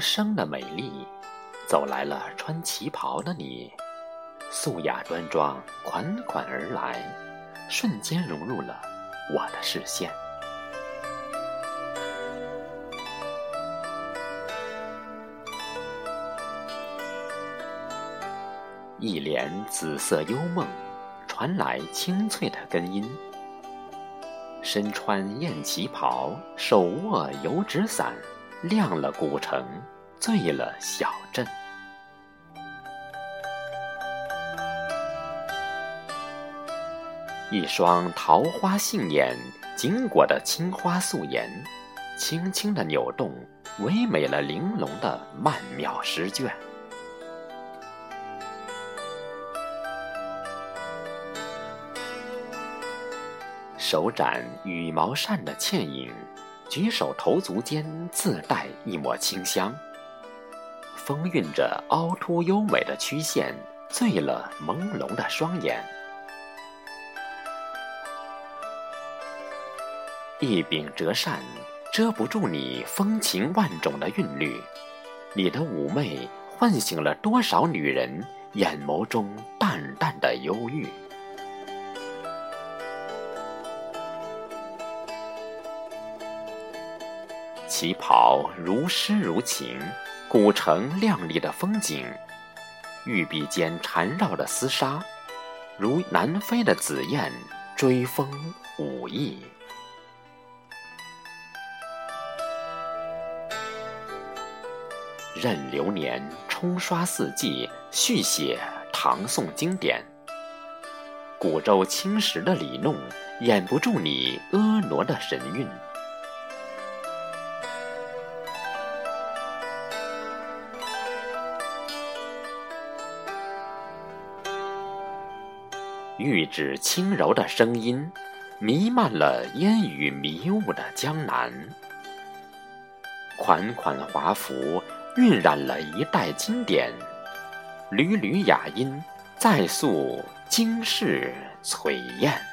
生的美丽，走来了穿旗袍的你，素雅端庄，款款而来，瞬间融入了我的视线。一帘紫色幽梦，传来清脆的根音。身穿艳旗袍，手握油纸伞，亮了古城，醉了小镇。一双桃花杏眼，紧裹的青花素颜，轻轻的扭动，唯美了玲珑的曼妙诗卷。手展羽毛扇的倩影，举手投足间自带一抹清香，风韵着凹凸优美的曲线，醉了朦胧的双眼。一柄折扇遮不住你风情万种的韵律，你的妩媚唤醒了多少女人眼眸中淡淡的忧郁。旗袍如诗如情，古城亮丽的风景，玉臂间缠绕的丝纱，如南飞的紫燕追风舞翼。任流年冲刷四季，续写唐宋经典。古舟青石的里弄，掩不住你婀娜的神韵。玉指轻柔的声音，弥漫了烟雨迷雾的江南。款款华服晕染了一代经典，缕缕雅音再诉惊世璀璨。